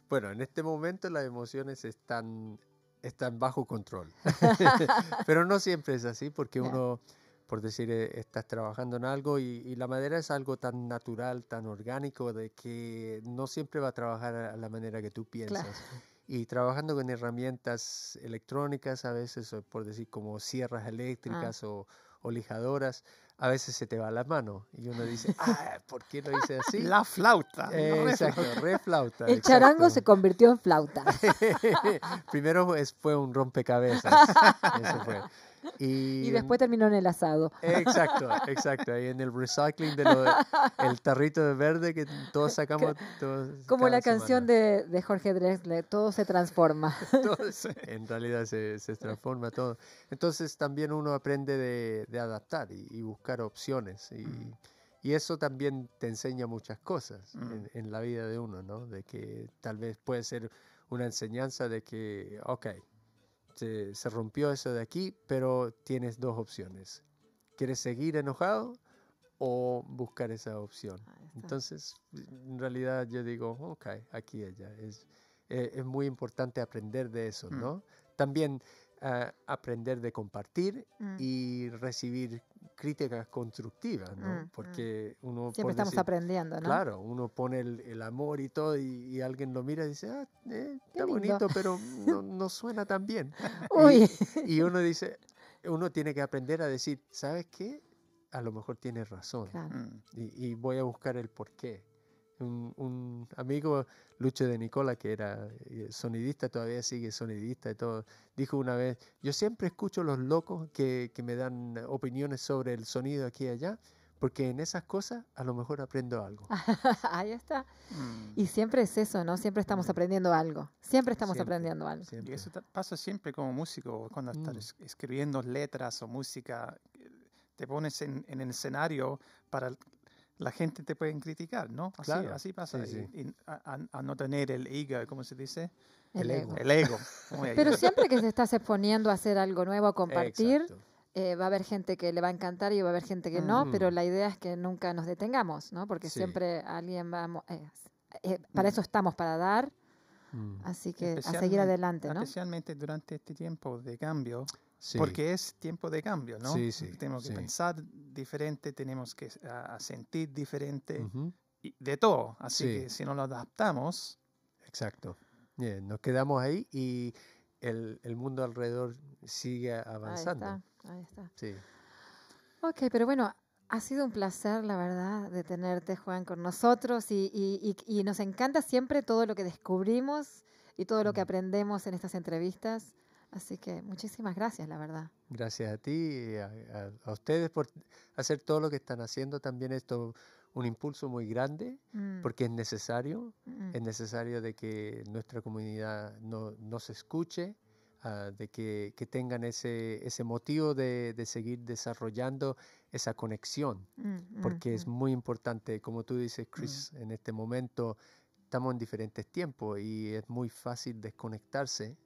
Bueno, en este momento las emociones están, están bajo control. <laughs> Pero no siempre es así porque uno, por decir, eh, estás trabajando en algo y, y la madera es algo tan natural, tan orgánico, de que no siempre va a trabajar a la manera que tú piensas. Y trabajando con herramientas electrónicas, a veces, por decir, como sierras eléctricas o, o lijadoras, a veces se te va la mano y uno dice, <laughs> ah, ¿por qué lo hice así? La flauta. Eh, ¿no? exacto, re flauta. El charango se convirtió en flauta. <laughs> Primero es- fue un rompecabezas. <laughs> Eso fue. Y, Y después terminó en el asado. Exacto, exacto. Ahí en el recycling de lo- el tarrito de verde que todos <laughs> sacamos. todos Como la canción semana. de, de Jorge Drexler, todo se transforma. <laughs> Todo se- en realidad se, se transforma todo. Entonces también uno aprende de, de adaptar y, y buscar opciones. Y, Mm. y eso también te enseña muchas cosas Mm. en, en la vida de uno, ¿no? De que tal vez puede ser una enseñanza de que, ok, se, se rompió eso de aquí, pero tienes dos opciones. ¿Quieres seguir enojado o buscar esa opción? Está. Entonces, en realidad yo digo, ok, aquí ella. Es, eh, es muy importante aprender de eso, Mm. ¿no? También ah, aprender de compartir Mm. y recibir críticas constructivas, ¿no? Mm, mm. Porque uno Siempre por estamos decir- aprendiendo, ¿no? Claro, uno pone el, el amor y todo y, y alguien lo mira y dice, ah, eh, Qué está bonito, pero <laughs> no, no suena tan bien. <laughs> Uy, Y uno dice, uno tiene que aprender a decir, ¿sabes qué? A lo mejor tienes razón claro. Mm. y, y voy a buscar el porqué. Un, un amigo, Lucho de Nicola, que era eh, sonidista, todavía sigue sonidista y todo, dijo una vez, yo siempre escucho los locos que, que me dan opiniones sobre el sonido aquí y allá, porque en esas cosas a lo mejor aprendo algo. <laughs> Ahí está. Mm. Y siempre es eso, ¿no? Siempre estamos aprendiendo algo. Siempre estamos Siempre, aprendiendo algo. Y eso pasa siempre como músico, cuando Mm. estás es- escribiendo letras o música, te pones en, en el escenario para la gente te pueden criticar, ¿no? Así, Claro, así pasa. sí, y- y a, a- no tener el ego, ¿cómo se dice? El El ego. ego. El ego. Pero siempre que te estás exponiendo a hacer algo nuevo, a compartir, eh, va a haber gente que le va a encantar y va a haber gente que no, pero Mm. la idea es que nunca nos detengamos, ¿no? Porque Sí. siempre alguien va eh, eh, para Mm. eso estamos, para dar, Mm, así que a seguir adelante, ¿no? Especialmente durante este tiempo de cambio, sí. porque es tiempo de cambio, ¿no? Sí, sí, tenemos que sí. pensar diferente, tenemos que sentir diferente, y de todo. Así Sí. que si no lo adaptamos, Exacto. Bien, nos quedamos ahí y el, el mundo alrededor sigue Ahí avanzando. está, ahí está. Sí. Ok, pero bueno, ha sido un placer, la verdad, de tenerte, Juan, con nosotros y, y- y- y nos encanta siempre todo lo que descubrimos y todo lo que aprendemos en estas entrevistas. Así que muchísimas gracias, la verdad. Gracias a ti y a, a- a ustedes por hacer todo lo que están haciendo. También esto un impulso muy grande Mm, porque es necesario. mm, Es necesario de que nuestra comunidad no, nos escuche, ah, de que, que tengan ese, ese motivo de, de seguir desarrollando esa conexión, mm, porque mm, es muy importante, como tú dices, Chris, en este momento estamos en diferentes tiempos y es muy fácil desconectarse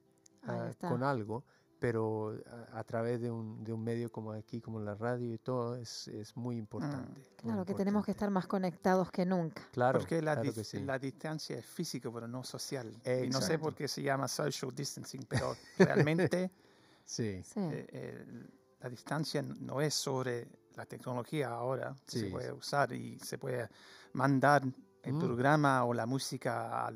Ah, con algo, pero a, a través de un, de un medio como aquí, como la radio y todo, es, es muy importante. muy Claro, que tenemos que estar más conectados que nunca. Claro, porque la, claro que sí. la distancia es física, pero no social. Y no sé por qué se llama social distancing, pero <laughs> realmente Sí, Sí. eh, el- la distancia no es sobre la tecnología ahora. que Se Sí. puede usar y se puede mandar el Mm. programa o la música a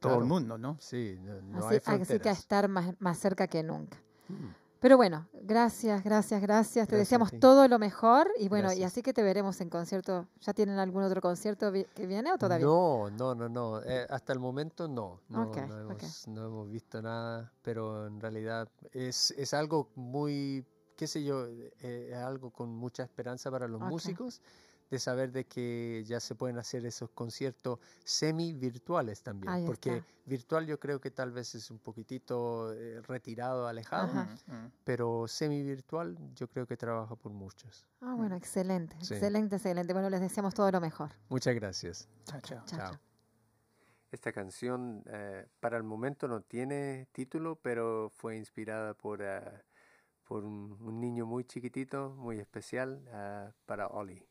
todo Claro. el mundo, ¿no? sí, no, así, hay así que a estar más, más cerca que nunca. Mm. Pero bueno, gracias, gracias, gracias. Te Gracias deseamos todo lo mejor y bueno, y así que te veremos en concierto. ¿Ya tienen algún otro concierto vi- que viene o todavía? No, no, no, no. eh, hasta el momento no. No, Ok, no, hemos, no hemos visto nada, pero en realidad es, es algo muy, qué sé yo, eh, algo con mucha esperanza para los músicos de saber de que ya se pueden hacer esos conciertos semi virtuales también, Ahí porque está. virtual yo creo que tal vez es un poquitito eh, retirado, alejado, Ajá. Mm, mm. pero semi virtual yo creo que trabaja por muchos. Ah, bueno, excelente, Sí. excelente, excelente. Bueno, les deseamos todo lo mejor. Muchas gracias. Chao, chao. Chao, Chao. Esta canción eh, para el momento no tiene título, pero fue inspirada por, eh, por un, un niño muy chiquitito, muy especial, eh, para Ollie.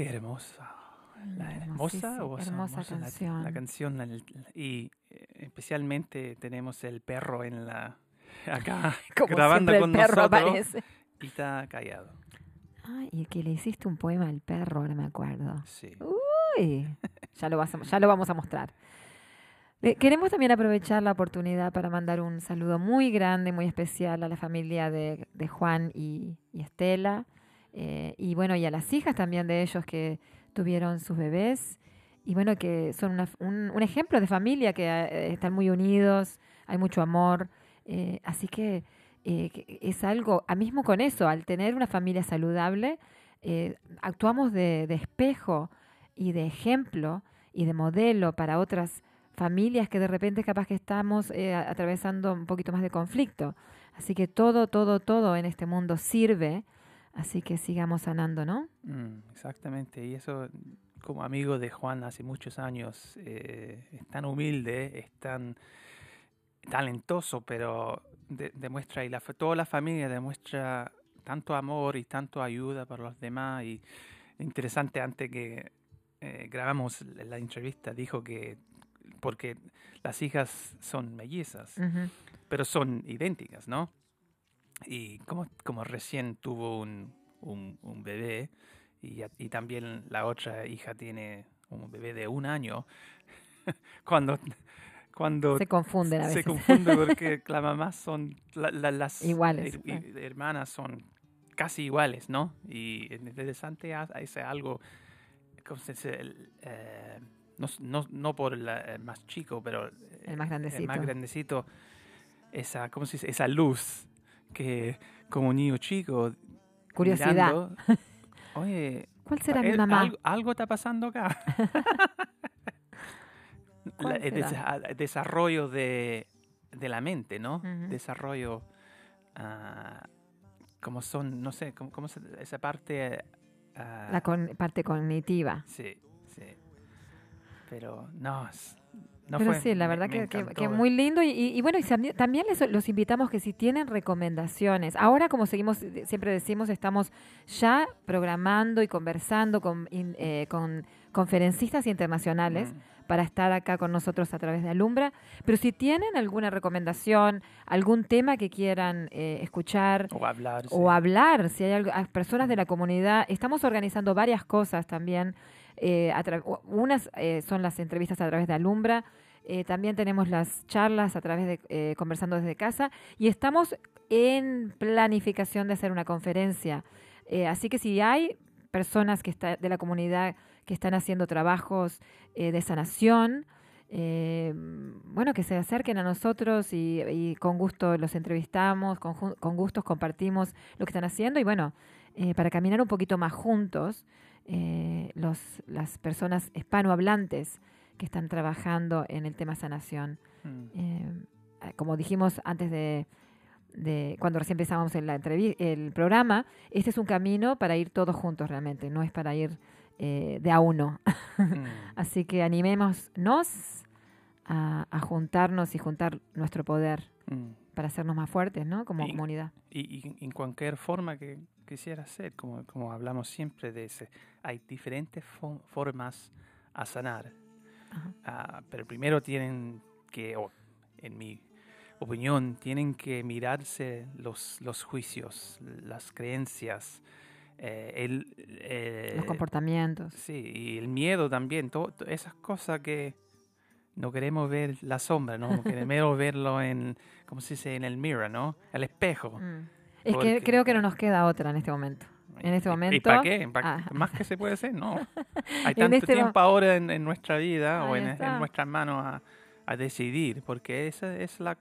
Qué hermosa. La hermosa, o hermosa canción. La, canción y eh, especialmente tenemos el perro en la <laughs> acá <laughs> Como grabando con el perro nosotros aparece. y está callado. Ay, y que le hiciste un poema al perro, ahora me acuerdo. Sí. Uy, <laughs> ya lo, vas a- ya lo vamos a mostrar. Queremos también aprovechar la oportunidad para mandar un saludo muy grande, muy especial a la familia de, de Juan y, y Estela. Eh, y bueno, y a las hijas también de ellos que tuvieron sus bebés. Y bueno, que son una- un, ejemplo de familia, que eh, están muy unidos, hay mucho amor. eh, así que, eh, que es algo, a mismo con eso, al tener una familia saludable, eh, actuamos de, de espejo y de ejemplo y de modelo para otras familias que de repente capaz que estamos eh, atravesando un poquito más de conflicto. Así que todo, todo, todo en este mundo sirve, así que sigamos sanando, ¿no? Mm, exactamente. Y eso, como amigo de Juan hace muchos años, eh, es tan humilde, es tan talentoso, pero de- demuestra, y la, toda la familia demuestra tanto amor y tanto ayuda para los demás. Y interesante, antes que eh, grabamos la entrevista, dijo que, porque las hijas son mellizas, pero son idénticas, ¿no? Y como, como recién tuvo un, un, un bebé y, también la otra hija tiene un bebé de un año, <laughs> cuando, cuando Se confunden a se veces. confunde porque <laughs> las mamás son, la- la- las Iguales, her- claro. y- hermanas son casi iguales, ¿no? Y es interesante ha- es algo, ¿cómo se dice? El, eh, no, no, no por la- el más chico, pero eh, El más grandecito. el más grandecito, esa, ¿cómo se dice? Esa luz que como niño chico Curiosidad. mirando, <laughs> oye, ¿Cuál será mi eh, mamá? Algo, algo está pasando acá. <laughs> ¿Cuál La- el será? desa- desarrollo de, de la mente, ¿no? Ujú. Desarrollo, ah, como son, no sé, como, se- esa parte... ah, La con- parte cognitiva. Sí, sí. Pero no, es- no Pero fue- sí, la verdad me que, muy lindo. Y, y- y bueno, y también- les, los invitamos que si tienen recomendaciones, ahora como seguimos, siempre decimos, estamos ya programando y conversando con, eh, con conferencistas internacionales Mm, para estar acá con nosotros a través de Alumbra. Pero si tienen alguna recomendación, algún tema que quieran eh, escuchar, O hablar. sí. o hablar, si hay algo- personas de la comunidad. Estamos organizando varias cosas también. Eh, unas eh, son las entrevistas a través de Alumbra, eh, también tenemos las charlas a través de eh, Conversando desde casa y estamos en planificación de hacer una conferencia. Eh, así que si hay personas que está, de la comunidad que están haciendo trabajos de sanación, bueno, que se acerquen a nosotros y, con gusto los entrevistamos, con, con gustos compartimos lo que están haciendo y bueno, para caminar un poquito más juntos, eh, los, las personas hispanohablantes que están trabajando en el tema sanación. Mm, Eh, como dijimos antes de, de cuando recién empezábamos el, el programa, este es un camino para ir todos juntos realmente, no es para ir eh, de a uno. mm. <laughs> Así que animémonos a, a juntarnos y juntar nuestro poder Mm. para hacernos más fuertes, ¿no? Como Y- comunidad. Y, y en cualquier forma que quisiera hacer, como, como hablamos siempre de ese, hay diferentes fo- formas a sanar. Ah, pero primero tienen que, o en mi opinión, tienen que mirarse los, los juicios, las creencias, eh, el, eh, Los comportamientos. Sí, y el miedo también, to- to- esas cosas que no queremos ver la sombra, ¿no? Queremos <laughs> verlo en, ¿cómo se dice? En el mirror, ¿no? El espejo. Mm. Es que creo que no nos queda otra en este momento. En este ¿Y- momento- ¿Y para qué? ¿Pa- Ah. ¿Más que se puede hacer? No. <laughs> Hay tanto este mo- tiempo ahora en, en nuestra vida o en, nuestras manos a, a decidir, porque esa es la...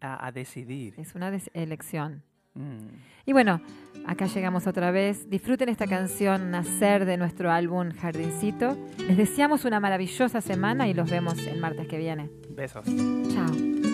a, a decidir. Es una elección. Mm. Y bueno, acá llegamos otra vez. Disfruten esta canción Nacer de nuestro álbum Jardincito. Les deseamos una maravillosa semana y los vemos el martes que viene. Besos. Chao.